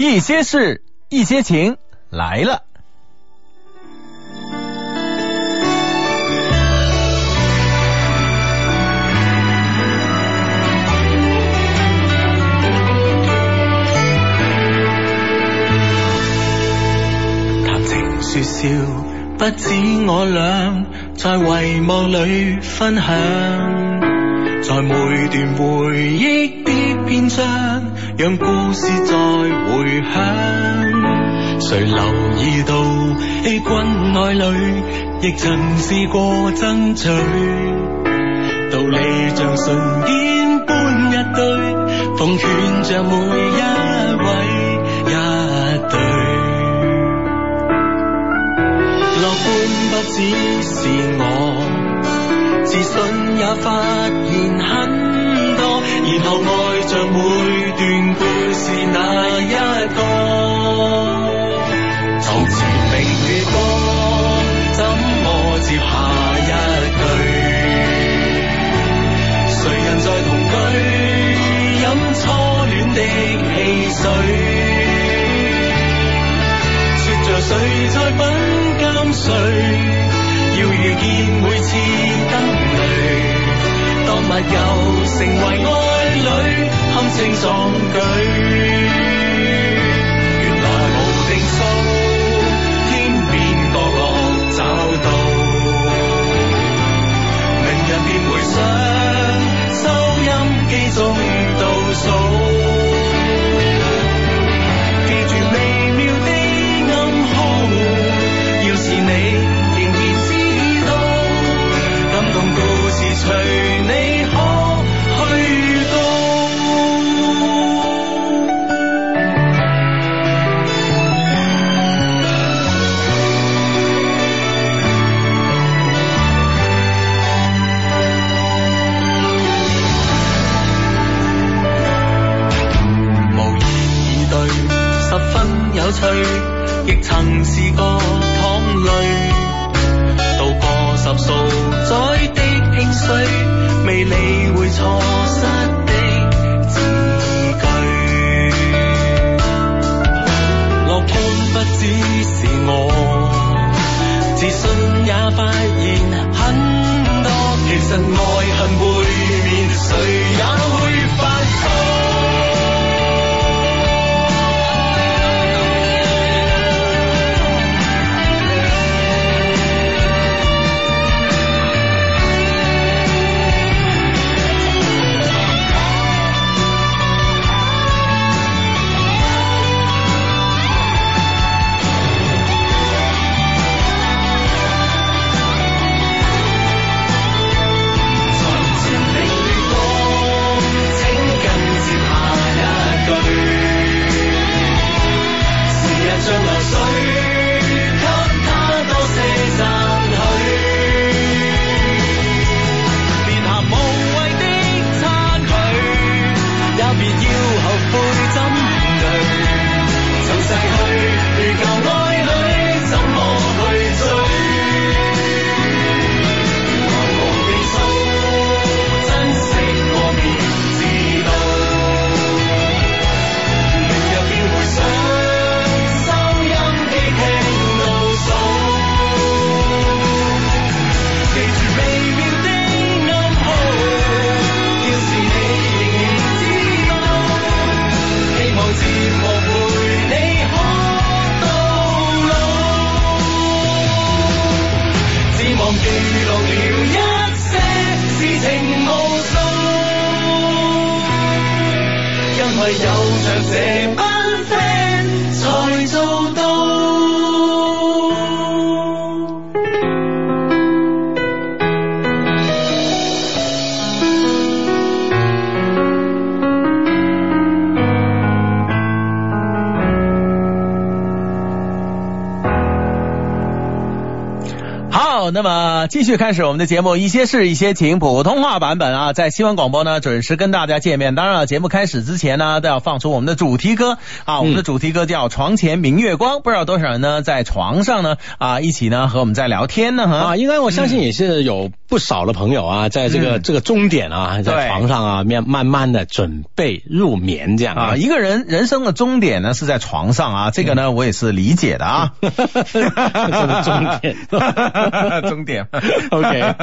一些事，一些情来了。談情說笑，不止我俩在遺忘裏分享，在每段回憶的篇章，讓故事再回響。誰留意到欺君愛侶，亦曾試過爭取，道理像唇邊般一堆，奉勸着每一位一對。樂觀不只是我，自信也發現很多，然後我着每段故事那一個。床前明月光，怎麼接下一句？誰人在同居，飲初戀的汽水？说着誰在品鑑誰，要遇見每次燈淚，物又成为爱侣堪称壮举。继续开始我们的节目，一些事，一些情，普通话版本啊，在新闻广播呢准时跟大家见面。当然了，节目开始之前呢，都要放出我们的主题歌啊，我们的主题歌叫《床前明月光》，不知道多少人呢在床上呢啊一起呢和我们在聊天呢哈。啊，应该我相信也是有不少的朋友啊，在这个、嗯。这个终点啊，在床上啊，面慢慢的准备入眠这样啊，一个人人生的终点呢是在床上啊，这个呢我也是理解的啊。这 是终点。终点。OK，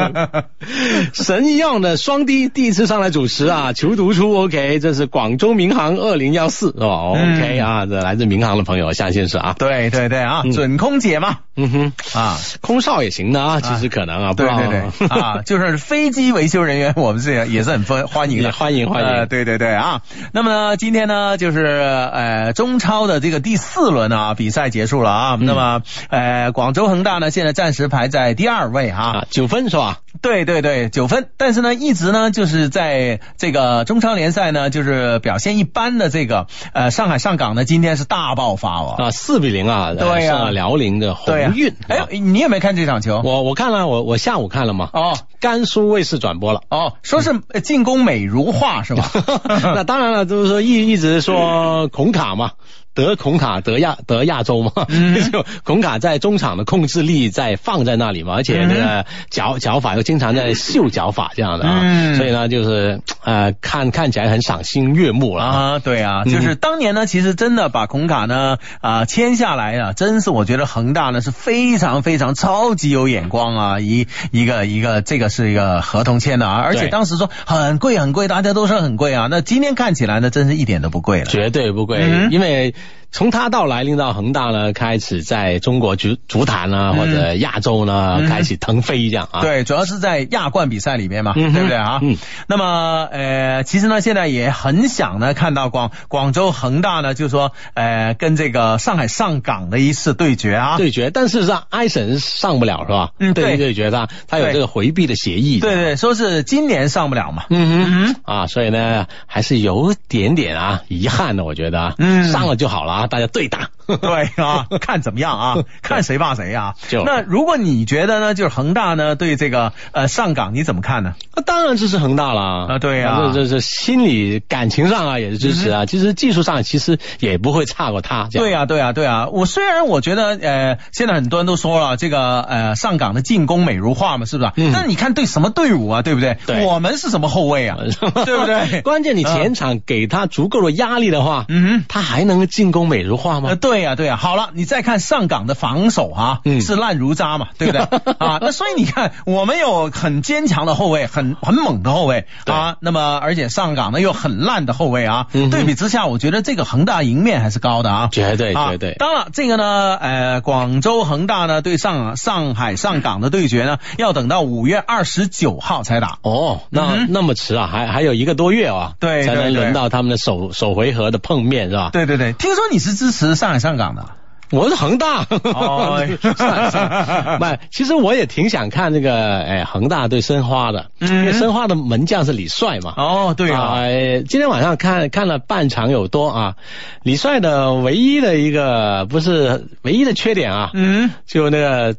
神一样的双低第一次上来主持啊，求读出 OK，这是广州民航二零幺四是吧，OK 啊，这来自民航的朋友，相信是啊，对对对啊，嗯。准空姐嘛。嗯哼，啊，空少也行的啊，其实可能啊，不知道对对对啊，就是飞机维修人员，我们是也是很欢欢迎的，欢迎欢迎。呃对对对啊，那么呢，今天呢就是呃中超的这个第四轮啊比赛结束了啊，嗯。那么呃广州恒大呢现在暂时排在第二位啊，啊，九分是吧？对对对，九分，但是呢，一直呢就是在这个中超联赛呢，就是表现一般的这个呃上海上港呢，今天是大爆发哦。啊，四比零啊，对呀。胜了辽宁的宏对呀、运。哎啊，你有没有看这场球？我我看了，我我下午看了嘛，哦甘肃卫视转播了。哦，说是呃进攻美如画是吧？那当然了，就是说一一直说孔卡嘛，得孔卡得亚得亚洲嘛，嗯。就孔卡在中场的控制力在放在那里嘛，而且这个脚脚法又经常在秀脚法这样的啊，嗯。所以呢就是呃看看起来很赏心悦目了啊。啊，对啊，嗯就是当年呢，其实真的把孔卡呢啊、签下来啊，真是我觉得恒大呢是非常非常超级有眼光啊，一一个一个这个是一个合同签的啊，而且当时说很贵很贵，大家都说很贵啊，那今天看起来呢，真是一点都不贵了。绝对不贵，嗯因为从他到来临到恒大呢，开始在中国足足坛啊、嗯或者亚洲呢、嗯开始腾飞这样啊。对，主要是在亚冠比赛里面嘛，嗯对不对啊？嗯。那么呃，其实呢，现在也很想呢看到广广州恒大呢，就是说呃跟这个上海上港的一次对决啊。对决，但事实上埃神上不了是吧？嗯对对对决他他有这个回避的协议。对对，说是今年上不了嘛。嗯嗯哼啊，所以呢还是有点点啊遗憾的，我觉得啊，嗯上了就好了啊，大家对打。对啊，看怎么样啊，看谁怕谁啊。就那如果你觉得呢，就是恒大呢对这个呃上港你怎么看呢？那当然支持恒大了啊对呀这这这心理感情上啊也是支持啊，其实技术上其实也不会差过他。对呀、对呀、对呀、我虽然我觉得呃，现在很多人都说了这个呃上港的进攻美如画嘛，是不是？嗯但你看对什么队伍啊，对不对？对我们是什么后卫啊？对不对？关键你前场给他足够的压力的话，嗯。他还能进攻美如画吗呃，？对呀、对呀、好了，你再看上港的防守哈、嗯是烂如渣嘛，对不对？啊，那所以你看，我们有很坚强的后卫，很很猛的后卫啊，那么而且上港呢又很烂的后卫啊，嗯对比之下，我觉得这个恒大赢面还是高的啊。绝对啊绝对。当然，这个呢，呃，广州恒大呢对上上海上港的对决呢，要等到五月二十九号才打。哦，那、嗯那么迟啊，还还有一个多月啊，对才能轮到他们的首首回合的碰面是吧？对对对，听说你是支持上海上港的。我是恒大，哦 算算不，其实我也挺想看这个，哎，恒大对申花的，嗯因为申花的门将是李帅嘛。哦，对啊，呃今天晚上看看了半场有多啊，李帅的唯一的一个不是唯一的缺点啊，嗯。就那个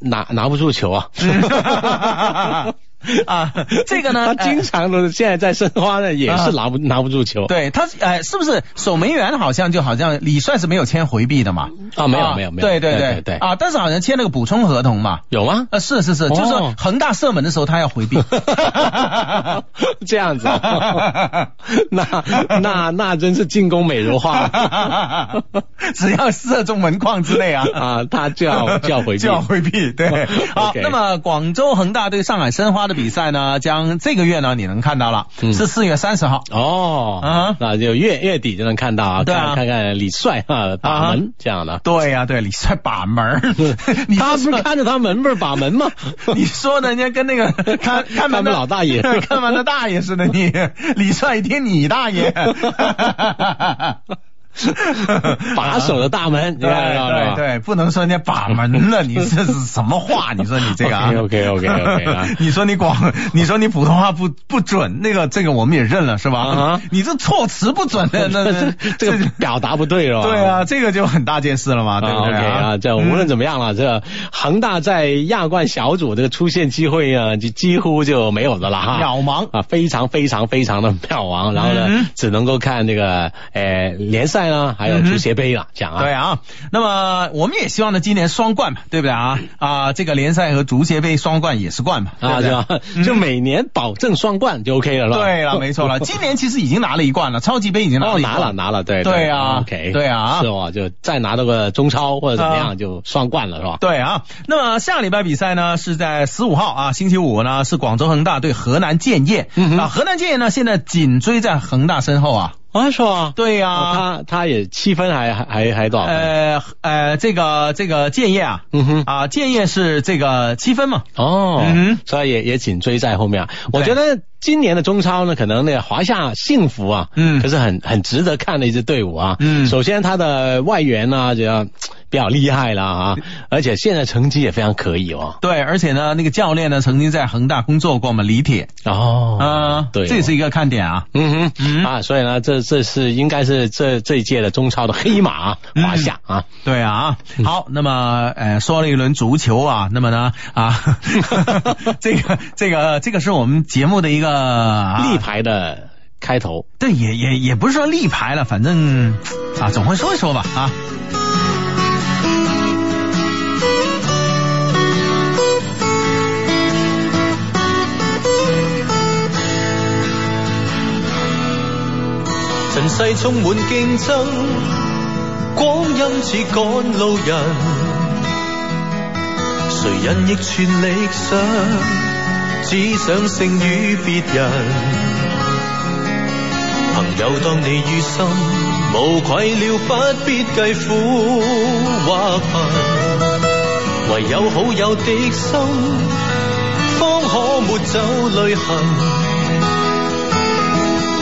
拿拿不住球啊。啊，这个呢，他经常都是现在在申花呢，也是拿不拿不住球。对他，呃，是不是守门员好像就好像李帅是没有签回避的嘛？啊，没有没有没有，对对对对，啊，但是好像签了个补充合同嘛。有吗？呃，是是是，就是说恒大射门的时候他要回避。这样子啊，那那那真是进攻美如画只要射中门框之内啊。啊，他就要就要回避就。要回避，对。好那么广州恒大对上海申花的比赛呢，将这个月呢你能看到了，嗯。是四月三十号。哦，啊那就月月底就能看到啊，对啊。看看看李帅啊把啊门这样的。对呀、对，李帅把门，你 他不是看着他门不是把门吗？你说人家跟那个 看看门的老大爷。看门的大爷似的，你李帅一听你大爷，把守的大门，你对看对对，不能说人家把门了，你这是什么话？你说你这个啊 OK OK OK 啊，你说你广，你说你普通话不不准，那个这个我们也认了是吧？啊你这措辞不准的，那那这个表达不对了吧？对啊，这个就很大件事了嘛，对不对 OK 啊，这无论怎么样了，这恒大在亚冠小组这个出现机会啊，就几乎就没有的了哈，渺茫啊，非常非常非常的渺茫。然后呢，嗯只能够看这个呃联赛还有足协杯了，讲啊。对啊，那么我们也希望呢，今年双冠嘛，对不对啊？啊，这个联赛和足协杯双冠也是冠嘛，对啊，不对？是吧？就每年保证双冠就 OK 了，是吧？对了，没错了，今年其实已经拿了一冠了，超级杯已经拿了哦，一冠。拿了拿了，对对啊，OK，对啊。是哦，就再拿到个中超或者怎么啊。样，就双冠了，是吧？对啊，那么下礼拜比赛呢是在十五号啊，星期五呢是广州恒大对河南建业、啊，河南建业呢现在紧追在恒大身后啊，啊，是吧？对呀、哦他他也七分还还还还多少分？呃呃，这个这个建业啊，嗯哼，啊建业是这个七分嘛，哦，嗯哼所以也也紧追在后面啊。我觉得今年的中超呢，可能那个华夏幸福啊，嗯可是很很值得看的一支队伍啊。嗯首先他的外援呢，就要比较厉害了啊，而且现在成绩也非常可以哦。对，而且呢那个教练呢曾经在恒大工作过嘛，李铁，哦啊，对哦这是一个看点啊。嗯哼，嗯啊，所以呢，这这是应该是这这一届的中超的黑马华夏啊。对啊，嗯好，那么呃说了一轮足球啊，那么呢啊，这个这个这个是我们节目的一个、啊、立牌的开头，对，也也也不是说立牌了，反正啊总会说一说吧啊。尘世充滿競爭，光陰似趕路人，誰人亦全力想，只想勝於別人。朋友當你於心，無愧了，不必計苦或貧，唯有好友的心，方可抹走淚痕。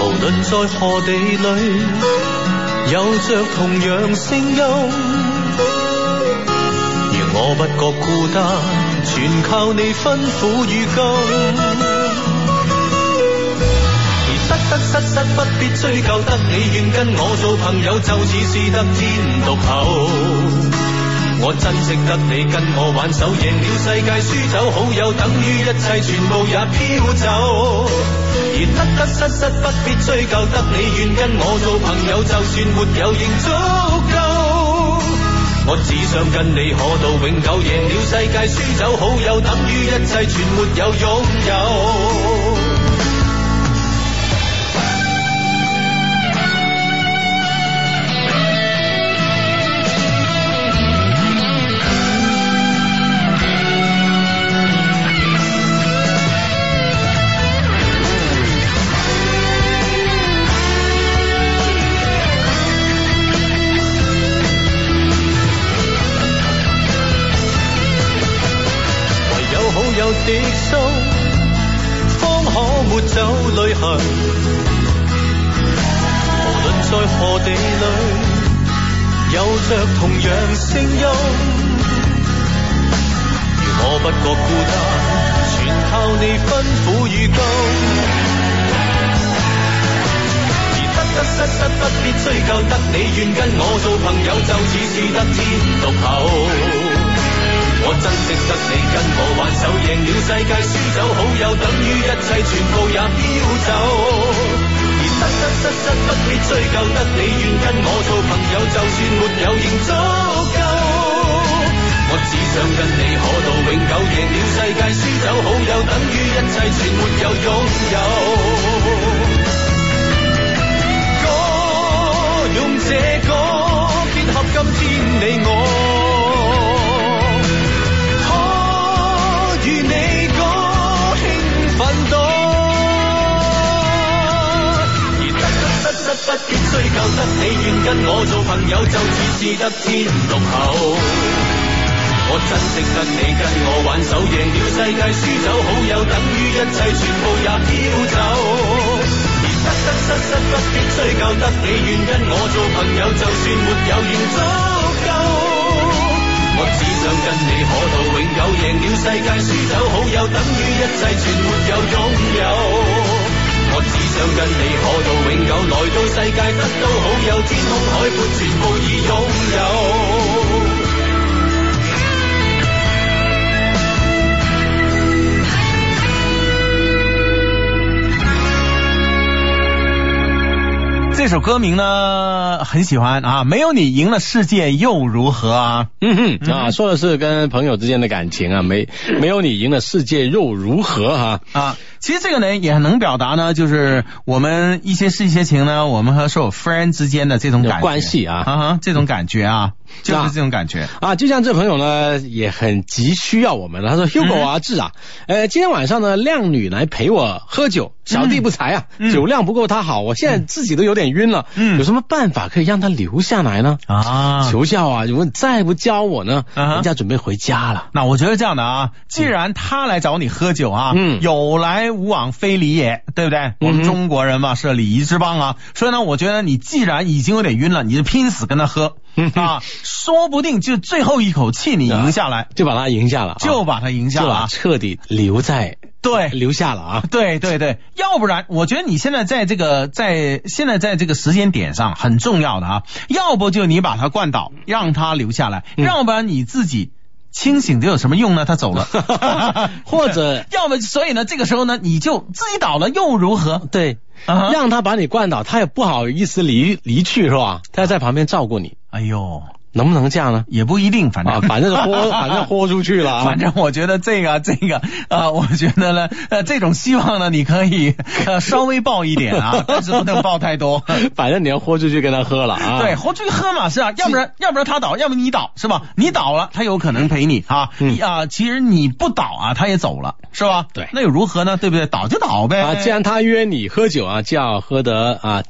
無論在何地裏，有着同樣聲音。如我不覺孤單，全靠你吩咐與金。而得得失失不必追究，得你愿跟我做朋友，就似是得天独厚。我珍惜得你跟我挽手，赢了世界，输走好友，等于一切全部也飘走。而得得失失不必追究，得你愿跟我做朋友，就算没有仍足夠。我只想跟你可到永久，赢了世界，输走好友，等于一切全没有拥有。走淚痕。無論在何地裏，有着同樣聲音。如我不覺孤單，全靠你吩咐與金。而得得失失不必追究，得你願跟我做朋友，就似是得天獨厚。我珍惜得你跟我挽手，赢了世界，输走好友，等于一切全部也飄走。而得得失失不必追究，得你愿跟我做朋友，就算没有仍足够。我只想跟你可到永久，赢了世界，输走好友，等于一切全没有拥有。歌用这歌结合今天你我。追究，得你願跟我做朋友，就似是得天獨厚。我珍惜得你跟我挽手，贏了世界，輸走好友，等於一切全部也飘走。而得得失失不必追究，得你願跟我做朋友，就算沒有仍足夠。我只想跟你可到永久，贏了世界，輸走好友，等於一切全沒有擁有。我只想跟你可到永久，來到世界得到好友，天空海闊全部已擁有。这首歌名呢呢很喜欢啊，没有你赢了世界又如何啊？嗯哼啊，说的是跟朋友之间的感情啊，没没有你赢了世界又如何哈？啊，其实这个呢也很能表达呢，就是我们一些事一些情呢，我们和所有 friend 之间的这种感觉关系啊啊哈，这种感觉啊，就是这种感觉。啊，就像这朋友呢，也很急需要我们。他说：“Hugo 啊，志啊，呃，今天晚上呢，靓女来陪我喝酒，小弟不才啊，嗯酒量不够他好，我现在自己都有点晕了。嗯有什么办法可以让他留下来呢？啊求教啊！如果你再不教我呢，啊人家准备回家了。那我觉得这样的啊，既然他来找你喝酒啊，嗯有来无往非礼也，对不对？我们中国人嘛是礼仪之邦啊，所以呢，我觉得你既然已经有点晕了，你就拼死跟他喝嗯 啊，说不定就最后一口气你赢下来，就把他赢下了啊，就把他赢下了啊。彻底留在对，留下了啊。对对对，要不然我觉得你现在在这个在现在在这个时间点上很重要的啊，要不就你把他灌倒，让他留下来，嗯。要不然你自己清醒的有什么用呢？他走了，或者 要么所以呢，这个时候呢，你就自己倒了又如何？对，让他把你灌倒，他也不好意思离离去是吧？他要在旁边照顾你，哎呦，能不能这样呢？也不一定，反正、啊，反正豁，反正豁出去了啊。反正我觉得这个这个啊、我觉得呢，呃，这种希望呢，你可以呃稍微抱一点啊，但是不能抱太多。反正你要豁出去跟他喝了啊。对，豁出去喝嘛，是啊，要不然要不然他倒，要不你倒，是吧？你倒了，他有可能陪你啊，啊，其实你不倒啊，他也走了，是吧？对那又如何呢？对不对？倒就倒呗，啊，既然他约你喝酒啊，就要喝得啊，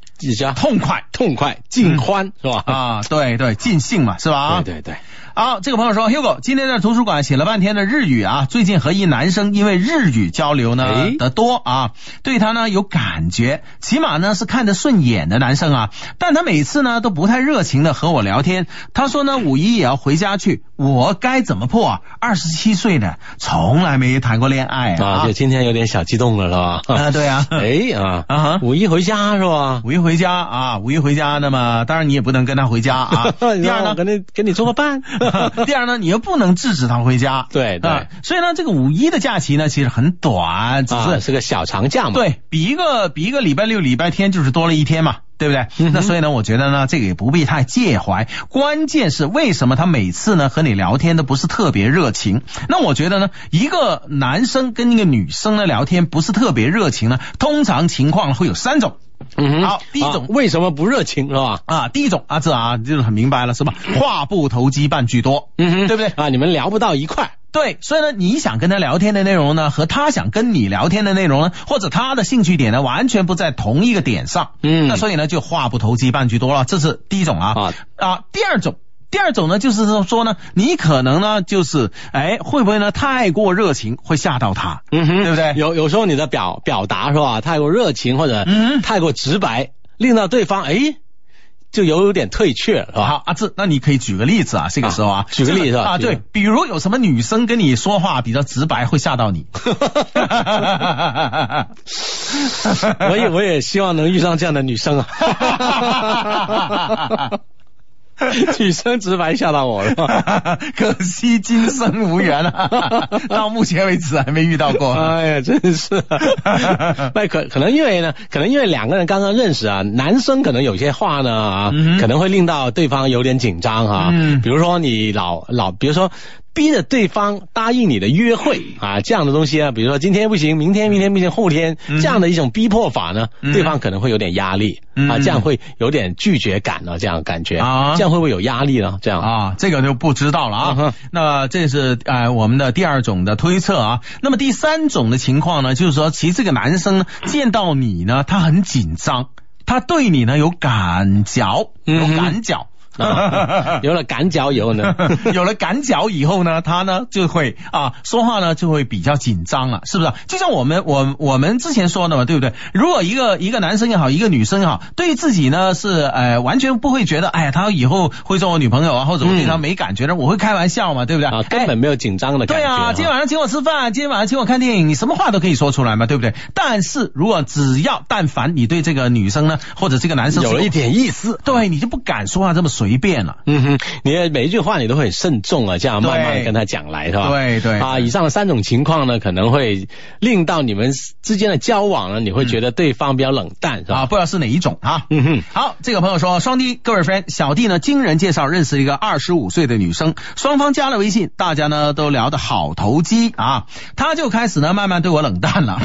痛快痛快尽欢是吧？啊，对对，尽兴嘛，是吧？对对对，好，这个朋友说，Hugo 今天在图书馆写了半天的日语啊，最近和一男生因为日语交流呢哎的多啊，对他呢有感觉，起码呢是看得顺眼的男生啊，但他每次呢都不太热情的和我聊天。他说呢五一也要回家去，我该怎么破啊？二十七岁的，从来没谈过恋爱啊啊，就今天有点小激动了是吧？啊对啊 哎啊啊五一回家是吧？五一回家啊，五一回家，那么当然你也不能跟他回家啊。第二呢，跟你跟你做个伴。第二呢，你又不能制止他回家。对对啊所以呢，这个五一的假期呢，其实很短，只啊，是、是个小长假嘛。对比一个比一个礼拜六、礼拜天就是多了一天嘛。对不对？嗯那所以呢，我觉得呢，这个也不必太介怀。关键是为什么他每次呢和你聊天都不是特别热情？那我觉得呢，一个男生跟一个女生呢聊天不是特别热情呢，通常情况会有三种。嗯哼，好第一种啊为什么不热情是吧？啊，第一种啊，这啊就是很明白了，是吧？话不投机半句多，嗯哼对不对？啊，你们聊不到一块。对，所以呢，你想跟他聊天的内容呢，和他想跟你聊天的内容呢，或者他的兴趣点呢，完全不在同一个点上。嗯那所以呢，就话不投机半句多了，这是第一种啊啊啊。第二种，第二种呢，就是说呢，你可能呢，就是哎，会不会呢太过热情，会吓到他？嗯哼，对不对有有时候你的表表达是吧，太过热情或者嗯太过直白，令到对方哎就有点退却是吧？好，阿志，那你可以举个例子啊，这个时候啊，举个例子这啊，对，比如有什么女生跟你说话比较直白，会吓到你。我也我也希望能遇上这样的女生啊。女生直白吓到我了。可惜今生无缘啊，到目前为止还没遇到过。哎呀，真是，那可可能因为呢，可能因为两个人刚刚认识啊，男生可能有些话呢啊，嗯可能会令到对方有点紧张哈。嗯比如说你老老，比如说逼着对方答应你的约会。啊，这样的东西啊，比如说今天不行，明天明天不行，后天嗯。这样的一种逼迫法呢，嗯。对方可能会有点压力。嗯。啊，这样会有点拒绝感呢，这样感觉。啊。这样会不会有压力呢？这样。啊，这个就不知道了啊。那这是呃我们的第二种的推测啊。那么第三种的情况呢，就是说，其实这个男生呢见到你呢，他很紧张，他对你呢有感觉，有感觉。啊 有了赶脚以后呢，有了赶脚以后呢，他呢就会啊说话呢就会比较紧张了，是不是？就像我们我我们之前说的嘛，对不对？如果一个一个男生也好，一个女生也好，对自己呢是呃完全不会觉得，哎呀，他以后会做我女朋友啊，或者我对他没感觉的，我会开玩笑嘛，对不对？啊，根本没有紧张的感觉。对啊，今天晚上请我吃饭，今天晚上请我看电影，你什么话都可以说出来嘛，对不对？但是如果只要但凡你对这个女生呢，或者这个男生有了一点意思，对你就不敢说话这么随随便了。嗯哼，你的每一句话你都会很慎重啊，这样慢慢的跟他讲来，是吧？对对啊，以上的三种情况呢，可能会令到你们之间的交往呢，你会觉得对方比较冷淡，是啊，吧？不知道是哪一种啊。嗯哼。好，这个朋友说，双弟，各位 friend，小弟呢经人介绍认识一个二十五岁的女生，双方加了微信，大家呢都聊得好投机啊，他就开始呢慢慢对我冷淡了，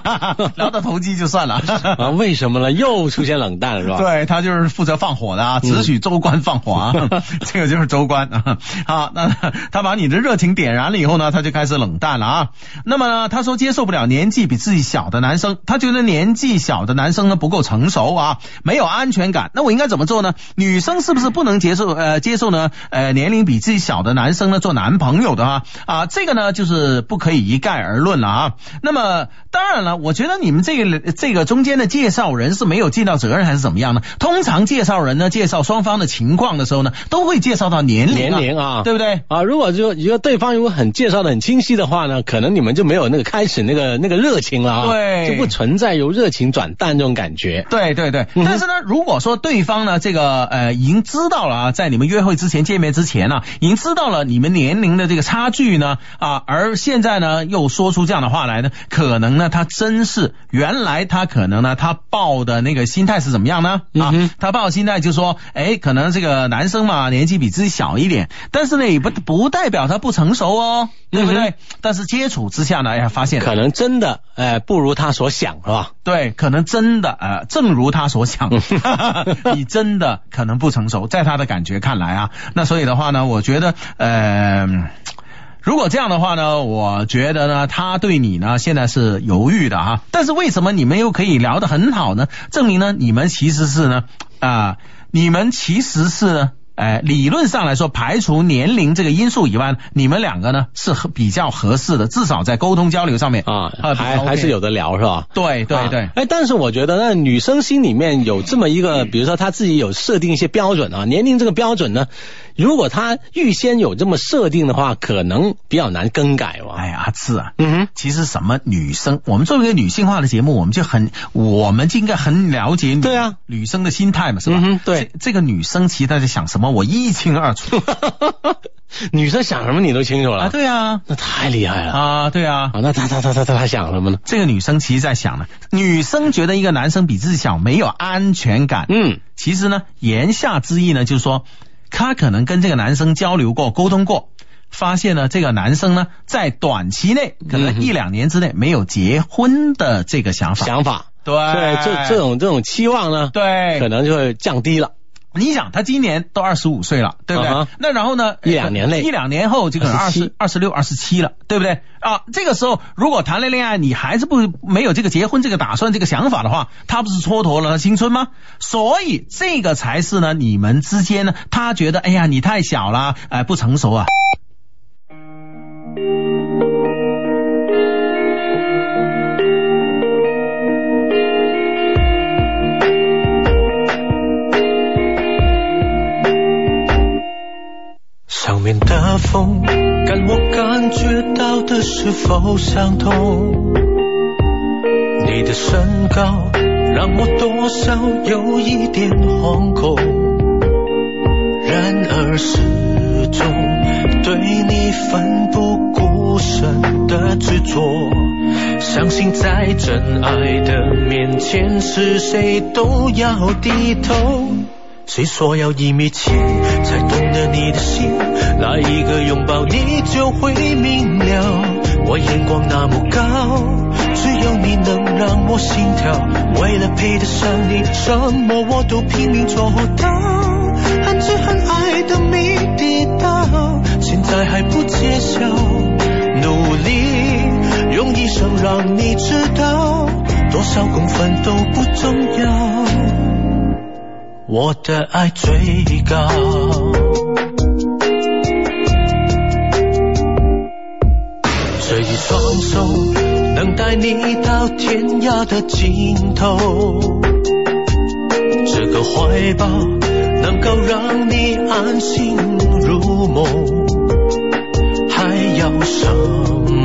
聊到投机就算了。啊，为什么呢？又出现冷淡了，是吧？对他就是负责放火的啊，只许州官放火啊，这个就是州官啊。好，那他把你的热情点燃了以后呢，他就开始冷淡了啊。那么呢，他说接受不了年纪比自己小的男生，他觉得年纪小的男生呢不够成熟啊，没有安全感。那我应该怎么做呢？女生是不是不能接受呃接受呢？呃，年龄比自己小的男生呢做男朋友的啊啊，这个呢就是不可以一概而论了啊。那么当然了，我觉得你们这个这个中间的介绍人是没有尽到责任还是怎么样呢？通常介绍人呢介绍双方的情况的时候呢，都会介绍到年龄、年龄啊对不对？啊，如果就如果对方如果很介绍的很清晰的话呢，可能你们就没有那个开始那个那个热情了啊，对就不存在由热情转淡这种感觉。对对对，但是呢，如果说对方呢，这个呃已经知道了啊，在你们约会之前、见面之前呢、已经知道了你们年龄的这个差距呢啊，而现在呢又说出这样的话来呢，可能呢他真是原来他可能呢他抱的那个心态是怎么样呢？啊嗯，他抱的心态就说，哎，可能这个男生嘛年纪比自己小一点，但是呢也不不代表他不成熟哦，对不对？嗯但是接触之下呢，哎呀，发现可能真的，哎、不如他所想，是吧？对，可能真的呃，正如他所想，你真的可能不成熟，在他的感觉看来啊，那所以的话呢，我觉得呃。如果这样的话呢，我觉得呢，他对你呢现在是犹豫的啊。但是为什么你们又可以聊得很好呢？证明呢，你们其实是呢啊、你们其实是呢。哎，理论上来说，排除年龄这个因素以外，你们两个呢是合比较合适的，至少在沟通交流上面啊，还还是有的聊，是吧？对对对啊，哎，但是我觉得那女生心里面有这么一个，比如说她自己有设定一些标准啊，年龄这个标准呢，如果她预先有这么设定的话，可能比较难更改哇。哎呀，阿志啊，嗯哼，其实什么女生，我们作为一个女性化的节目，我们就很，我们就应该很了解女对啊女生的心态嘛，是吧？嗯哼对这，这个女生其实她在想什么，我一清二楚 女生想什么你都清楚了，啊，对啊，那太厉害了啊！啊，对啊。那她她她她她她想什么呢？这个女生其实在想呢，女生觉得一个男生比自己小，没有安全感。嗯，其实呢，言下之意呢，就是说，她可能跟这个男生交流过、沟通过，发现呢，这个男生呢，在短期内，可嗯能一两年之内没有结婚的这个想法。想法，对对，这这种这种期望呢，对，可能就会降低了。你想，他今年都二十五岁了，对不对？那然后呢？一两年内一两年后就可能 二十27、二十六、二十七了，对不对？啊，这个时候如果谈了恋爱，你还是不没有这个结婚这个打算、这个想法的话，他不是蹉跎了青春吗？所以这个才是呢，你们之间呢，他觉得哎呀，你太小了，哎、不成熟啊。上面的风，跟我感觉到的是否相同？你的身高让我多少有一点惶恐，然而始终对你奋不顾身的执着，相信在真爱的面前，是谁都要低头。谁说要一米七才懂得你的心？来一个拥抱你就会明了。我眼光那么高，只有你能让我心跳。为了配得上你，什么我都拼命做到。很知很爱的谜底到，现在还不揭晓。努力用一生让你知道，多少公分都不重要。我的爱最高。双手能带你到天涯的尽头，这个怀抱能够让你安心入梦，还要什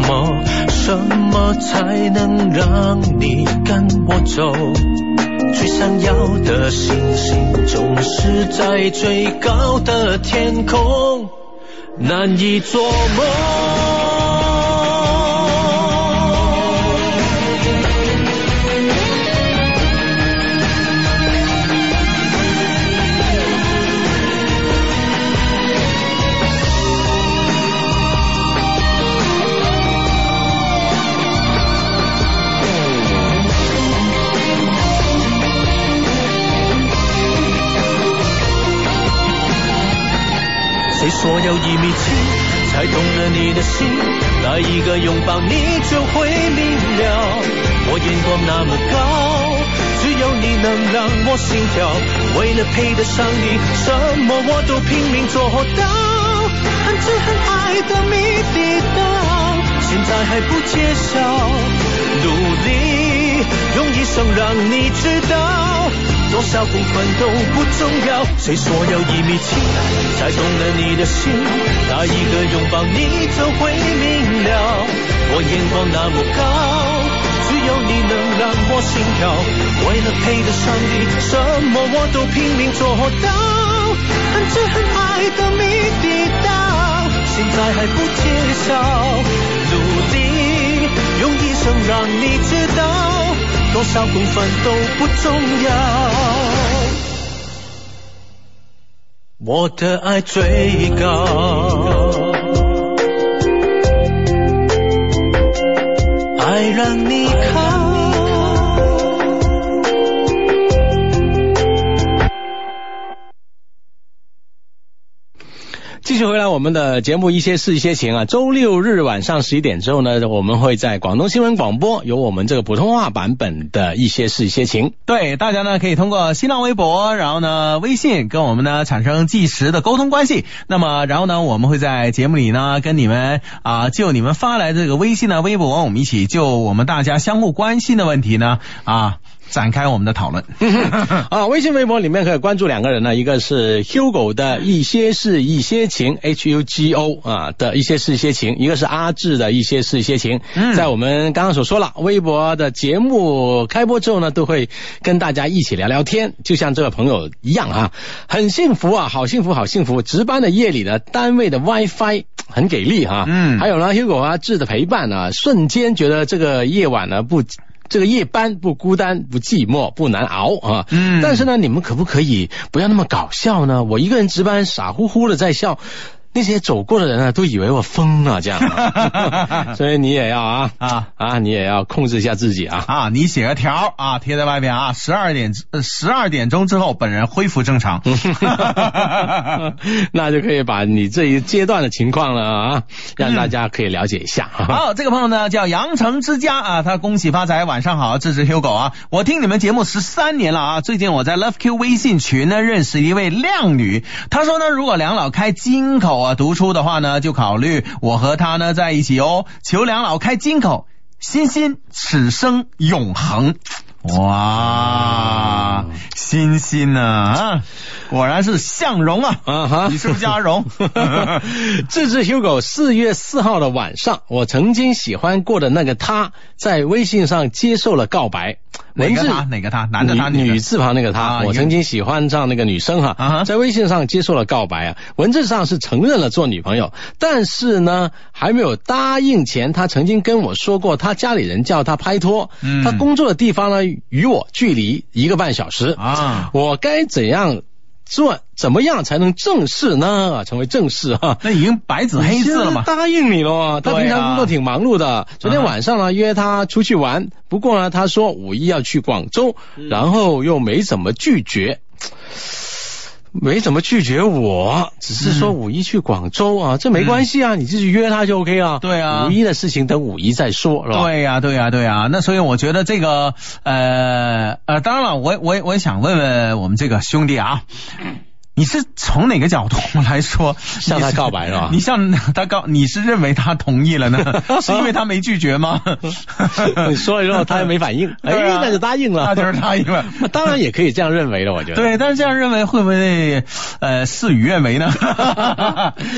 么？什么才能让你跟我走？最想要的星星总是在最高的天空，难以捉摸。一个拥抱你就会明了？我眼光那么高，只有你能让我心跳。为了配得上你，什么我都拼命做到。很知很爱的谜底到，现在还不揭晓。努力用一生让你知道。多少公分都不重要，谁说要一米七才懂得你的心？哪一个拥抱你就会明了？我眼光那么高，只有你能让我心跳。为了配得上你，什么我都拼命做到。恨只恨爱的谜底到，现在还不揭晓。努力用一生让你知道。多少公分都不重要，我的爱最高，爱让你靠。继续回来我们的节目，一些事一些情啊。周六日晚上十一点之后呢，我们会在广东新闻广播有我们这个普通话版本的一些事一些情。对，大家呢可以通过新浪微博，然后呢微信跟我们呢产生即时的沟通关系。那么，然后呢我们会在节目里呢跟你们啊就你们发来这个微信呢微博，我们一起就我们大家相互关心的问题呢啊。展开我们的讨论 啊！微信、微博里面可以关注两个人呢，一个是 Hugo 的一些事、一些情，H U G O 啊的一些事、一些情，一个是阿志的一些事、一些情。在我们刚刚所说了，微博的节目开播之后呢，都会跟大家一起聊聊天，就像这位朋友一样啊，很幸福啊，好幸福，好幸福！值班的夜里呢，单位的 WiFi 很给力哈。嗯，还有呢，Hugo 阿志的陪伴呢，瞬间觉得这个夜晚呢不。这个夜班不孤单不寂寞不难熬啊，嗯，但是呢，你们可不可以不要那么搞笑呢？我一个人值班傻乎乎的在笑。那些走过的人啊，都以为我疯了，这样，所以你也要啊啊啊，你也要控制一下自己啊啊！你写个条啊，贴在外面啊，十二点十二点钟之后，本人恢复正常，那就可以把你这一阶段的情况了啊，让大家可以了解一下。好，这个朋友呢叫羊城之家啊，他恭喜发财，晚上好，支持 Hugo 啊，我听你们节目十三年了啊，最近我在 Love Q 微信群呢认识一位靓女，她说呢，如果梁老开金口。我读书的话呢，就考虑我和他呢在一起哦。求两老开金口，心心此生永恒。哇，欣欣啊？果然是向荣啊！啊哈，你是不是叫荣？这只 Hugo 四月四号的晚上，我曾经喜欢过的那个他在微信上接受了告白。哪个他？哪个他？男的他？女字旁那个他？我曾经喜欢上那个女生哈，在微信上接受了告白啊。文字上是承认了做女朋友，但是呢，还没有答应前，他曾经跟我说过，他家里人叫他拍拖，他工作的地方呢与我距离一个半小时啊。我该怎样？做怎么样才能正式呢？成为正式哈？那已经白纸黑字了嘛？答应你了。他平常工作挺忙碌的。昨天晚上呢，约他出去玩。不过呢，他说五一要去广州，然后又没怎么拒绝。没怎么拒绝我，只是说五一去广州啊，这没关系啊，你继续约他就 OK 啊。对啊，五一的事情等五一再说，是吧？对呀，对呀，对呀。那所以我觉得这个呃呃，当然了，我我我也想问问我们这个兄弟啊，你是从哪个角度来说向他告白是吧 你向他告，你是认为他同意了呢？是因为他没拒绝吗？你说了之后他也没反应，哎，那就答应了，那就是答应了。当然也可以这样认为了，我觉得。对，但是这样认为会不会呃事与愿违呢？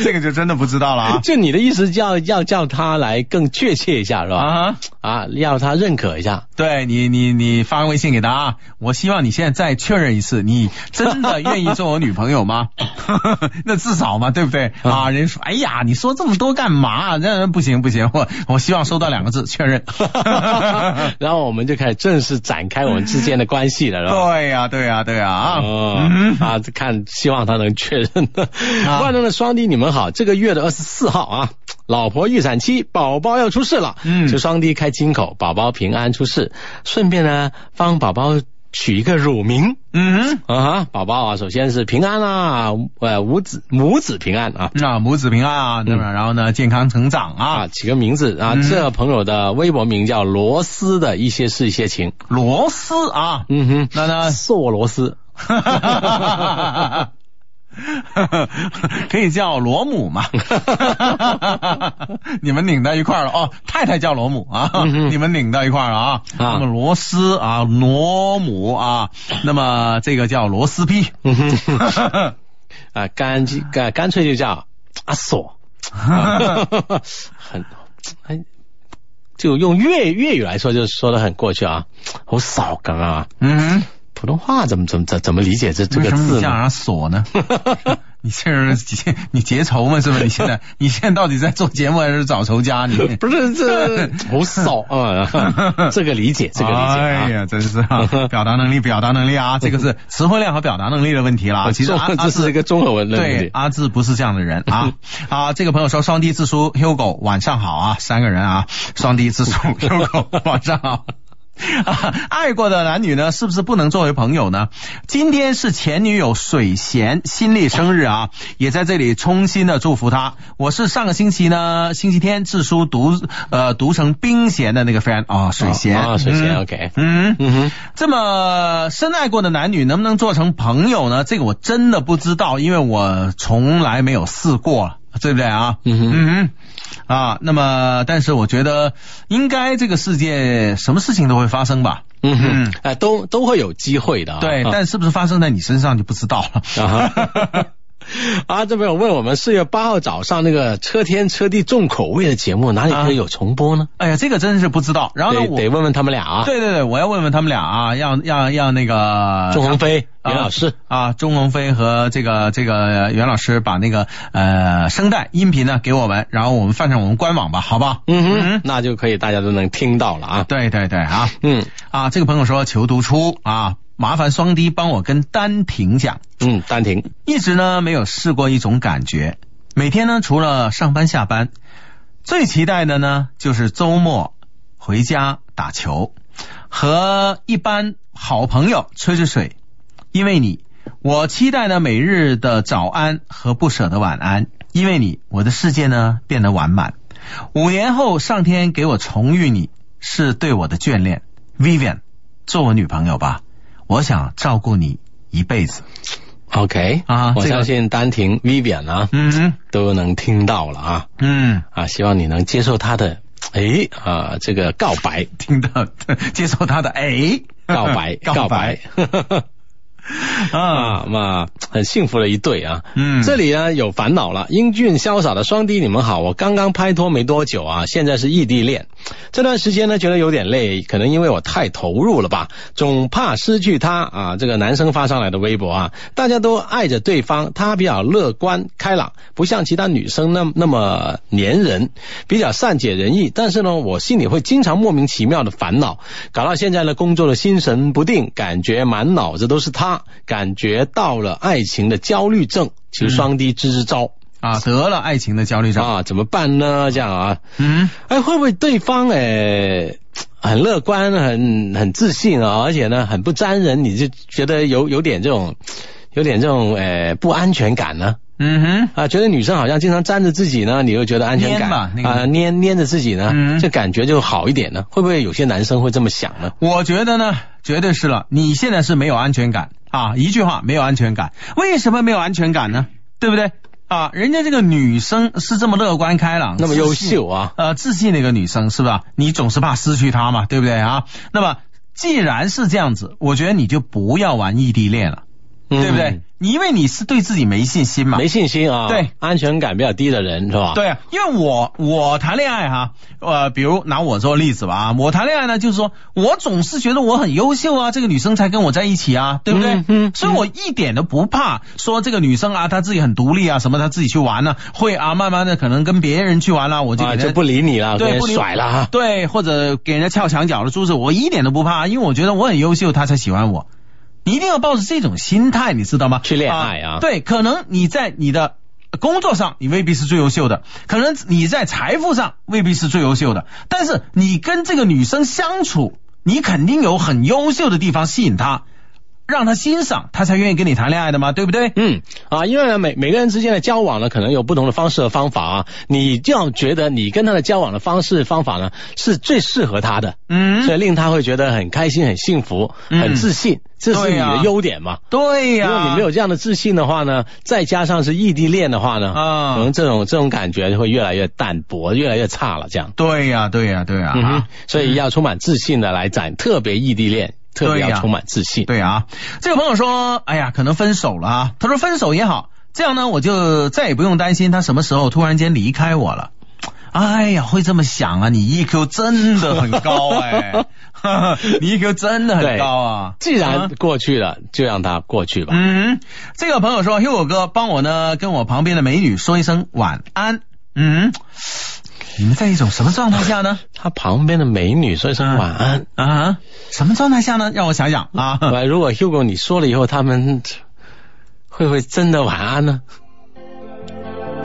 这个就真的不知道了啊。就你的意思叫要叫他来更确切一下是吧？啊，啊，要他认可一下。对你，你你发个微信给他啊！我希望你现在再确认一次，你真的愿意做我女朋友吗？那至少嘛，对不对啊？人家说，哎呀，你说这么多干嘛？那不行不行，我我希望收到两个字，确认。然后我们就开始正式展开我们之间的关系了？对呀、对呀、对呀啊！啊，看希望他能确认万能的双低，你们好，这个月的二十四号啊，老婆预产期，宝宝要出世了，嗯就双低开金口，宝宝平安出世，顺便呢帮宝宝取一个乳名。嗯啊哈，宝宝啊，首先是平安啊，呃，母子母子平安啊。那，啊，母子平安啊，那么然后呢，健康成长啊。啊，，起个名字啊，嗯。这朋友的微博名叫罗斯的一些事一些情，罗斯啊，嗯哼，那呢？索罗斯，可以叫罗姆嘛？你们拧到一块儿了哦，太太叫罗姆啊，嗯你们拧到一块儿了啊。啊那么罗斯啊，罗姆啊，那么这个叫螺丝批。啊，干干干脆就叫阿索，很很哎，就用粤粤语来说，就说的很过去啊，好少梗啊。嗯，普通话怎么怎么怎怎么理解这这个字叫锁呢？你这是结你结仇吗？是不是？你现在 你现在到底在做节目还是找仇家？你不是这好少啊，这个理解，这个理解啊。哎呀，真是啊，表达能力，表达能力啊，这个是词汇量和表达能力的问题啦。其实阿这是一个综合文的问题。对阿志不是这样的人啊啊！这个朋友说双低字书 Hugo 晚上好啊，三个人啊，双低字书 Hugo 晚上好。啊，爱过的男女呢，是不是不能作为朋友呢？今天是前女友水贤新历生日啊，也在这里衷心的祝福她。我是上个星期呢，星期天自书读呃读成冰贤的那个 friend 啊，水贤。啊水贤嗯。OK 嗯。嗯哼，这么深爱过的男女能不能做成朋友呢？这个我真的不知道，因为我从来没有试过，对不对啊？嗯哼嗯哼。啊，那么，但是我觉得应该这个世界什么事情都会发生吧？嗯哼嗯，哎，都都会有机会的啊。对，啊但是不是发生在你身上就不知道了。啊，这边有问我们四月八号早上那个车天车地重口味的节目哪里可以有重播呢？哎呀，这个真是不知道。然后呢，我得得问问他们俩啊。对对对，我要问问他们俩啊，要要要那个钟鸿飞、啊袁老师。啊，钟鸿飞和这个这个袁老师把那个呃声带音频呢给我们，然后我们放上我们官网吧，好吧？嗯哼，那就可以大家都能听到了啊。对对对啊嗯啊！这个朋友说求读出啊，麻烦双低帮我跟丹婷讲，嗯，丹婷，一直呢没有试过一种感觉，每天呢除了上班下班，最期待的呢就是周末回家打球，和一般好朋友吹吹水。因为你，我期待呢每日的早安和不舍的晚安。因为你，我的世界呢变得完满。五年后，上天给我重遇你，是对我的眷恋。Vivian，做我女朋友吧，我想照顾你一辈子。OK 啊我相信丹婷、Vivian 啊，嗯。都能听到了啊。嗯，啊，希望你能接受他的哎啊这个告白，听到 接受他的哎。告白，告白 啊，啊，那很幸福的一对啊。嗯这里呢有烦恼了。英俊潇洒的双低，你们好，我刚刚拍拖没多久啊，现在是异地恋。这段时间呢，觉得有点累，可能因为我太投入了吧，总怕失去他啊。这个男生发上来的微博啊，大家都爱着对方，他比较乐观开朗，不像其他女生那那么粘人，比较善解人意。但是呢，我心里会经常莫名其妙的烦恼，搞到现在呢，工作的心神不定，感觉满脑子都是他，感觉到了爱情的焦虑症，请双低支支招。啊，得了爱情的焦虑症。啊，怎么办呢？这样啊，嗯，哎，会不会对方哎很乐观、很很自信啊，而且呢很不粘人，你就觉得有有点这种有点这种哎不安全感呢？嗯哼，啊，觉得女生好像经常粘着自己呢，你又觉得安全感啊，粘粘着自己呢，嗯这感觉就好一点呢。会不会有些男生会这么想呢？我觉得呢，绝对是了。你现在是没有安全感，啊，一句话，没有安全感。为什么没有安全感呢？对不对？啊，人家这个女生是这么乐观开朗，那么优秀啊，呃，自信的一个女生是吧？你总是怕失去她嘛，对不对啊？那么既然是这样子，我觉得你就不要玩异地恋了，对不对嗯？你因为你是对自己没信心嘛，没信心啊，对，安全感比较低的人是吧？，对啊，因为我我谈恋爱哈，呃，比如拿我做例子吧啊，我谈恋爱呢，就是说我总是觉得我很优秀啊，这个女生才跟我在一起啊，对不对？嗯嗯所以我一点都不怕说这个女生啊，她自己很独立啊，什么她自己去玩呢、会啊，慢慢的可能跟别人去玩了、我就就不理你了，对，不理甩了哈。对，或者给人家撬墙角的珠子，我一点都不怕，因为我觉得我很优秀，她才喜欢我。你一定要抱着这种心态，你知道吗？去恋爱啊对，可能你在你的工作上你未必是最优秀的，可能你在财富上未必是最优秀的，但是你跟这个女生相处，你肯定有很优秀的地方吸引她，让他欣赏，他才愿意跟你谈恋爱的嘛，对不对？嗯啊，因为呢，每每个人之间的交往呢，可能有不同的方式和方法啊。你就要觉得你跟他的交往的方式方法呢，是最适合他的，嗯所以令他会觉得很开心、很幸福、嗯很自信，这是你的优点嘛。对呀、如果你没有这样的自信的话呢，再加上是异地恋的话呢，啊可能这种这种感觉就会越来越淡薄，越来越差了。这样，对呀、对呀、对呀、嗯啊，所以要充满自信的来展，特别异地恋，特别要充满自信。对啊，这个朋友说，哎呀，可能分手了啊。他说分手也好，这样呢，我就再也不用担心他什么时候突然间离开我了。哎呀，会这么想啊？你 EQ 真的很高哎、你 EQ 真的很高啊。既然啊过去了，就让它过去吧。嗯，这个朋友说，Hugo 哥，帮我呢跟我旁边的美女说一声晚安。嗯，你们在一种什么状态下呢？他旁边的美女说一声晚安。啊，什么状态下呢？让我想想啊。如果 Hugo 你说了以后，他们会不会真的晚安呢？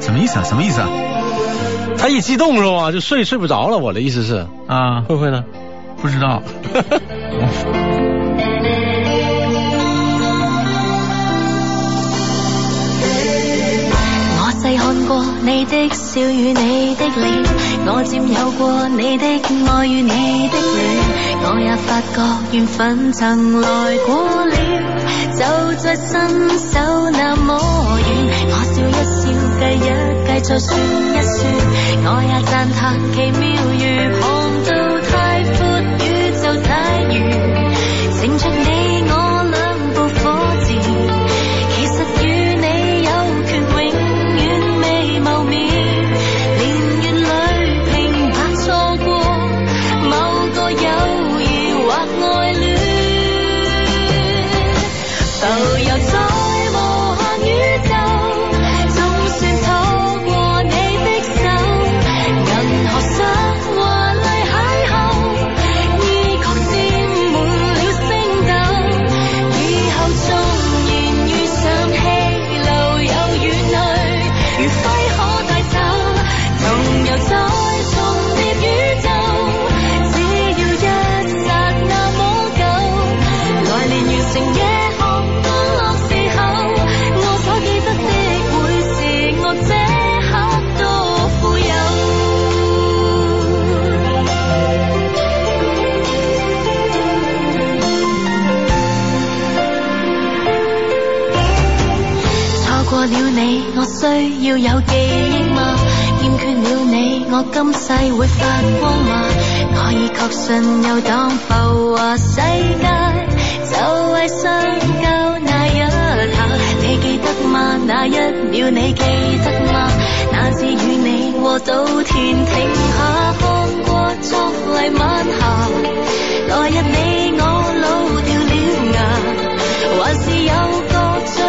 什么意思啊？什么意思啊？他一激动是吧，就睡睡不着了。我的意思是，啊，会不会呢？不知道。过你的笑与你的脸，我占有过你的爱与你的恋，我也发觉缘分曾来过了，就在伸手那么远。我笑一笑，计一计，再算一算，我也赞叹奇妙如航道太阔，宇宙太遠，乘着你要有記憶嗎？欠缺了你，我今世會發光嗎？我已確信遊蕩浮華世界，就係相交那一刻。你記得嗎？那一秒你記得嗎？那次與你和稻田停下，看過昨麗晚霞。來日你我老掉了牙，還是有個最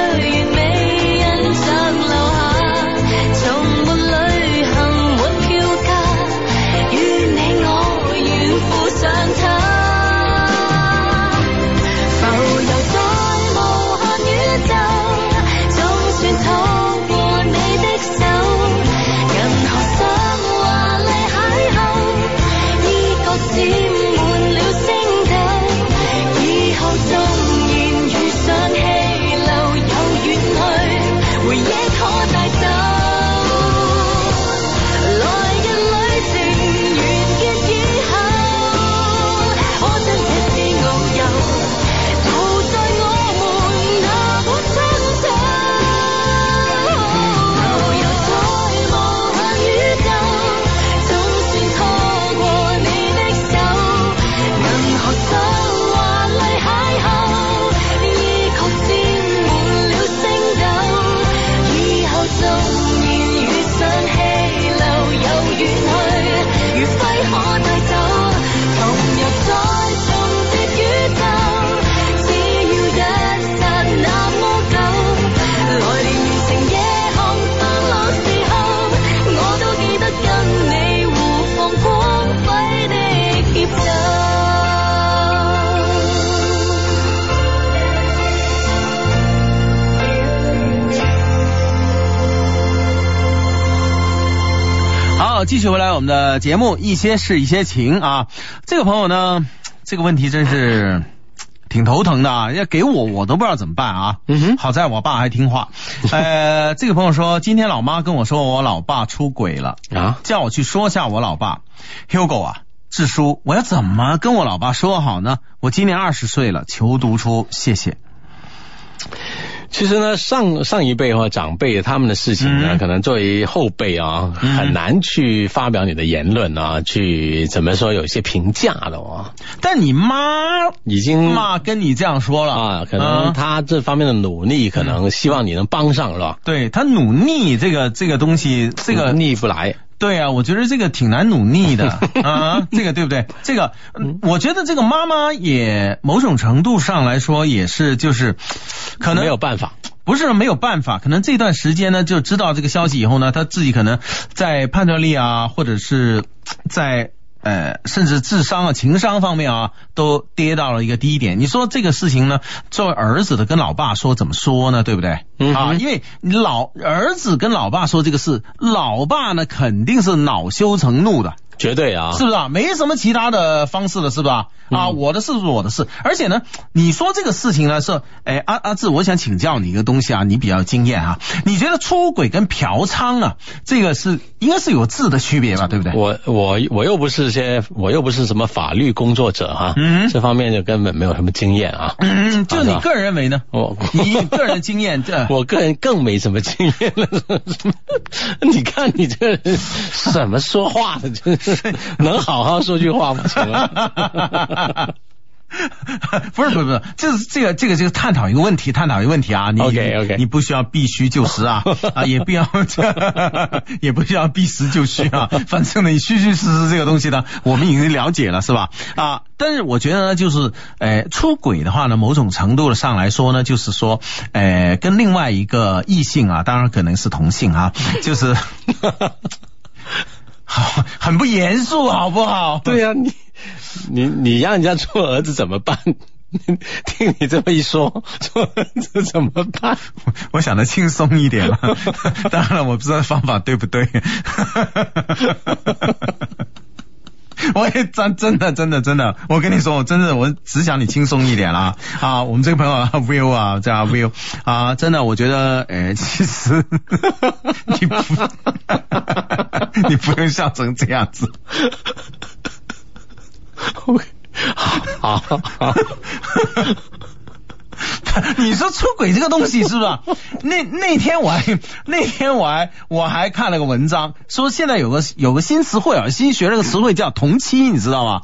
的节目，一些事，一些情啊。这个朋友呢，这个问题真是挺头疼的啊，要给我我都不知道怎么办啊。嗯哼好在我爸还听话。呃，这个朋友说，今天老妈跟我说我老爸出轨了，啊，叫我去说下我老爸。Hugo 啊，志叔，我要怎么跟我老爸说好呢？我今年二十岁了，求读出，谢谢。其实呢，上上一辈或长辈他们的事情呢，嗯。可能作为后辈啊，嗯。很难去发表你的言论啊，去怎么说有一些评价的哦，但你妈已经妈跟你这样说了。啊，可嗯能他这方面的努力，可能希望你能帮上，是吧？对他努力这个这个东西，这个逆不来，对啊，我觉得这个挺难努力的 啊，这个对不对？这个，嗯我觉得这个妈妈也某种程度上来说也是就是，可能没有办法。不是没有办法，可能这段时间呢就知道这个消息以后呢，他自己可能在判断力啊，或者是在。呃，甚至智商啊、情商方面啊，都跌到了一个低点。你说这个事情呢，作为儿子的跟老爸说怎么说呢？对不对？嗯啊，因为老儿子跟老爸说这个事，老爸呢肯定是恼羞成怒的。绝对啊，是不是啊？没什么其他的方式了，是吧？啊，嗯我的事是我的事，而且呢，你说这个事情呢是，哎，阿阿志，我想请教你一个东西啊，你比较有经验啊，你觉得出轨跟嫖娼啊，这个是应该是有质的区别吧，对不对？我我我又不是些，我又不是什么法律工作者哈，嗯这方面就根本没有什么经验啊。嗯，就你个人认为呢？我你个人经验，这 我个人更没什么经验了。你看你这怎么说话的，真是 能好好说句话吗？请问？不是不是不是，这是这个这个这个探讨一个问题，探讨一个问题啊，你 OK，OK 你不需要必须就实啊 啊，也不要也不需要必实就虚啊，反正呢，你虚虚实实这个东西呢，我们已经了解了是吧？啊，但是我觉得呢，就是呃出轨的话呢，某种程度上来说呢，就是说呃跟另外一个异性啊，当然可能是同性啊，就是。好，很不严肃，好不好？对呀、你你你让人家做儿子怎么办？听你这么一说，做儿子怎么办？我想的轻松一点了，当然了，我不知道方法对不对。我也真真的真的真的，我跟你说，我真的我只想你轻松一点啦啊！我们这个朋友啊，Will 啊，叫 Will 啊，真的，我觉得，哎，其实你不你不用笑成这样子。好好好，你说出轨这个东西是不是啊？那那天我还 那天我还我还看了个文章，说现在有个有个新词汇啊，新学了个词汇叫同妻，你知道吗？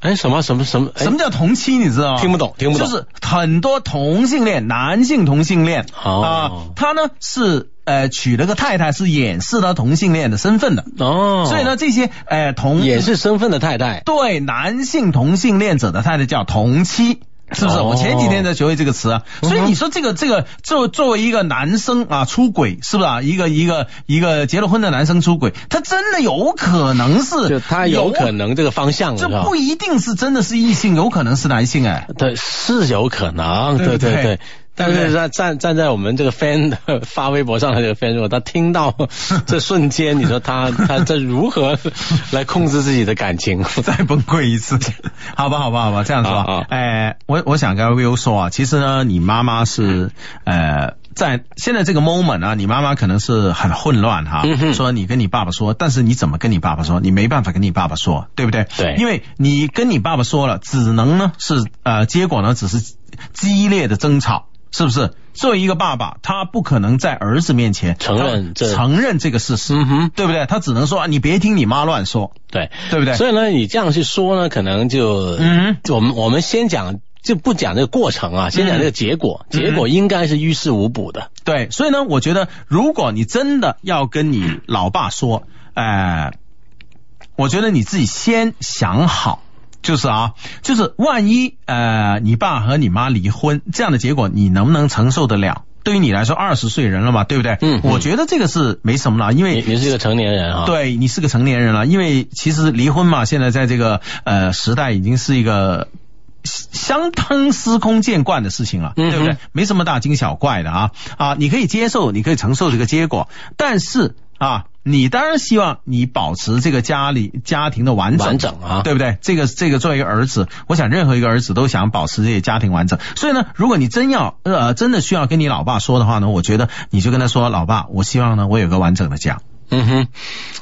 哎，什么什么什么？哎什么叫同妻？你知道吗？听不懂听不懂就是很多同性恋，男性同性恋哦啊，他呢是呃娶了个太太，是掩饰他同性恋的身份的。哦，所以呢，这些呃同掩饰身份的太太。对男性同性恋者的太太叫同妻。是不是？哦我前几天在学会这个词啊，所以你说这个这个作作为一个男生啊出轨，是不是啊？一个一个一个结了婚的男生出轨，他真的有可能是，就他有可，能这个方向这不一定是真的是异性，有可能是男性哎。对，是有可能，对对对。但是站站站在我们这个 fan 的发微博上的这个 fan，如果他听到 这瞬间，你说他他这如何来控制自己的感情？再崩溃一次，好吧，好吧，好吧，这样说啊啊，哎、我我想跟 Will 说啊，其实呢，你妈妈是呃，在现在这个 moment 啊，你妈妈可能是很混乱哈，说你跟你爸爸说，但是你怎么跟你爸爸说？你没办法跟你爸爸说，对不对？对因为你跟你爸爸说了，只能呢是呃，结果呢只是激烈的争吵。是不是？作为一个爸爸，他不可能在儿子面前承认这承认这个事实，嗯哼对不对？他只能说啊，你别听你妈乱说，对，对不对？所以呢，你这样去说呢，可能就嗯我们我们先讲。就不讲这个过程啊，先讲这个结果，嗯结果应该是于事无补的。对，所以呢，我觉得如果你真的要跟你老爸说，呃，我觉得你自己先想好，就是啊，就是万一呃你爸和你妈离婚这样的结果，你能不能承受得了？对于你来说，二十岁人了嘛，对不对？嗯嗯我觉得这个是没什么了，因为你你是一个成年人啊，，对你是个成年人了，因为其实离婚嘛，现在在这个呃时代已经是一个相当司空见惯的事情了，对不对？没什么大惊小怪的啊啊，你可以接受，你可以承受这个结果，但是啊，你当然希望你保持这个家里家庭的完整，完整啊对不对？这个这个作为一个儿子，我想任何一个儿子都想保持这些家庭完整。所以呢，如果你真要呃真的需要跟你老爸说的话呢，我觉得你就跟他说，老爸，我希望呢我有个完整的家。嗯哼，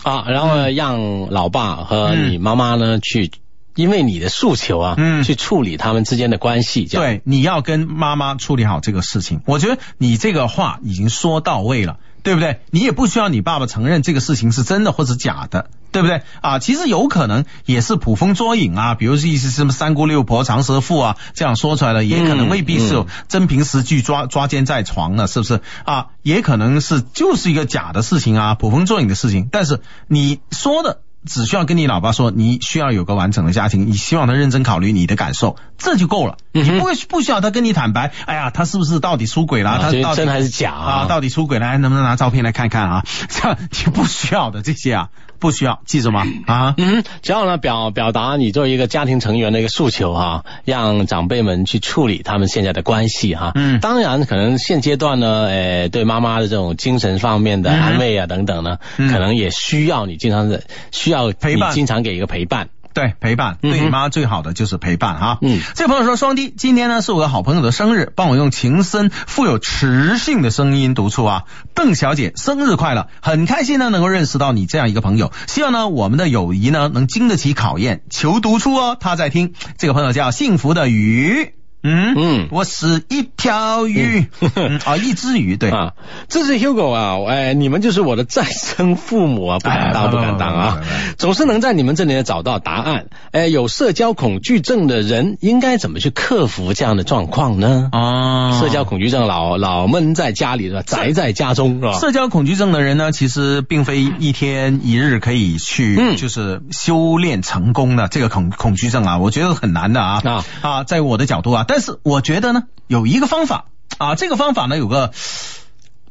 啊，然后，让老爸和你妈妈呢去，因为你的诉求啊，嗯去处理他们之间的关系，对，你要跟妈妈处理好这个事情。我觉得你这个话已经说到位了，对不对？你也不需要你爸爸承认这个事情是真的或者假的，对不对？啊，其实有可能也是捕风捉影啊，比如是一些什么三姑六婆长舌妇啊，这样说出来了，也可能未必是有真凭实据抓抓奸在床的，是不是啊？也可能是就是一个假的事情啊，捕风捉影的事情。但是你说的。只需要跟你老爸说，你需要有个完整的家庭，你希望他认真考虑你的感受，这就够了。嗯你不会不需要他跟你坦白，哎呀，他是不是到底出轨了？啊他到底真还是假啊？啊？到底出轨了？还能不能拿照片来看看啊？这样你不需要的这些啊，不需要，记住吗？啊，嗯，只要呢表表达你作为一个家庭成员的一个诉求哈、让长辈们去处理他们现在的关系哈、嗯。当然可能现阶段呢，呃，对妈妈的这种精神方面的嗯。安慰啊等等呢，嗯。可能也需要你经常的需要你经常给一个陪伴。对，陪伴对你妈最好的就是陪伴哈。嗯这位朋友说，双低，今天呢是我的好朋友的生日，帮我用情深富有磁性的声音读出啊，邓小姐生日快乐，很开心呢能够认识到你这样一个朋友，希望呢我们的友谊呢能经得起考验，求读出哦。他在听，这个朋友叫幸福的鱼。嗯？嗯。我是一条鱼，嗯。啊，一只鱼，对，啊，这是 Hugo 啊，哎，你们就是我的再生父母啊，不敢当，哎不敢当啊。总是能在你们这里找到答案。哎，有社交恐惧症的人应该怎么去克服这样的状况呢？啊社交恐惧症老老闷在家里是吧？宅在家中是吧？社交恐惧症的人呢，其实并非一天一日可以去嗯。就是修炼成功的这个恐恐惧症啊，我觉得很难的啊。啊。啊，在我的角度啊，但是我觉得呢，有一个方法啊，这个方法呢有个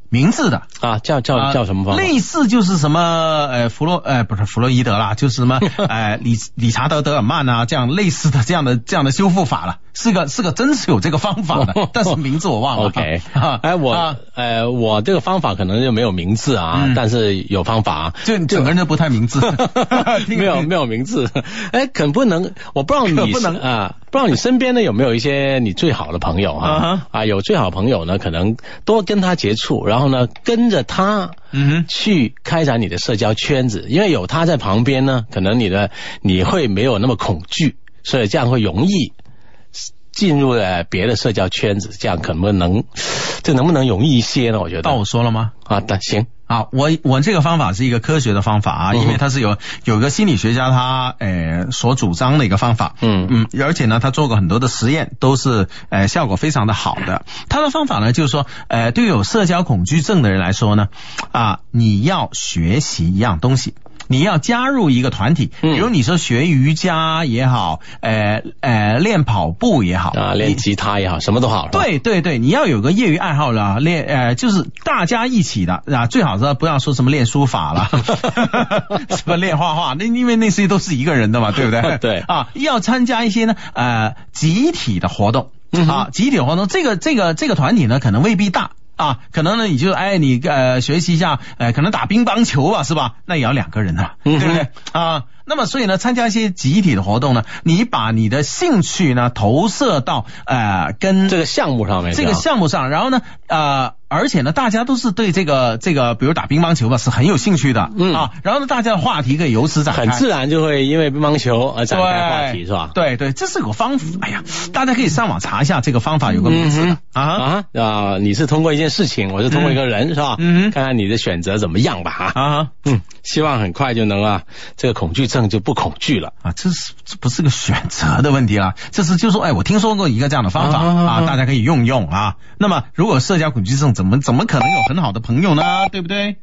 名字的。啊，叫叫啊叫什么方法？类似就是什么呃弗洛呃不是弗洛伊德啦，就是什么 呃理理查德德尔曼啊这样类似的这样的这样的修复法了，是个是个真是有这个方法的，但是名字我忘了。OK，啊哎，我、啊呃，我这个方法可能就没有名字啊，嗯但是有方法啊。就整个人都不太明智，没有没有名字，哎，可不能，我不知道你不能啊，不知道你身边呢有没有一些你最好的朋友啊啊，有最好朋友呢，可能多跟他接触，然后呢跟着他。嗯。去开展你的社交圈子，因为有他在旁边呢，可能你的你会没有那么恐惧，所以这样会容易进入了别的社交圈子，这样可不能，这能不能容易一些呢？我觉得到我说了吗？啊，但行，啊，我我这个方法是一个科学的方法啊，因为它是有有个心理学家他呃所主张的一个方法，嗯嗯，而且呢，他做过很多的实验，都是呃效果非常的好的。他的方法呢，就是说，呃，对有社交恐惧症的人来说呢，啊，你要学习一样东西。你要加入一个团体，嗯比如你说学瑜伽也好，呃呃练跑步也好啊，练吉他也好，什么都好，对对对，你要有个业余爱好了，练呃，就是大家一起的啊，最好是不要说什么练书法了，什么练画画，那因为那些都是一个人的嘛，对不对？对啊，要参加一些呢呃集体的活动啊，集体活动，这个这个这个团体呢可能未必大。啊，可能呢，你就哎，你呃学习一下，呃，可能打乒乓球吧，是吧？那也要两个人的嘛，嗯对不对？啊，那么所以呢，参加一些集体的活动呢，你把你的兴趣呢投射到呃跟这个项目上面，这个项目上，然后呢，呃，而且呢，大家都是对这个这个，比如打乒乓球吧，是很有兴趣的，嗯啊，然后呢，大家的话题可以由此展开，很自然就会因为乒乓球而展开话题，是吧？对对，这是个方法，哎呀，大家可以上网查一下这个方法，有个名字的、嗯啊。啊啊！你是通过一件事情，我是通过一个人，是吧？嗯看看你的选择怎么样吧，哈。啊嗯，希望很快就能啊，这个恐惧症就不恐惧了。啊，这是这不是个选择的问题了，这是就说，哎，我听说过一个这样的方法啊啊啊啊，大家可以用用啊。那么，如果社交恐惧症，怎么怎么可能有很好的朋友呢？对不对？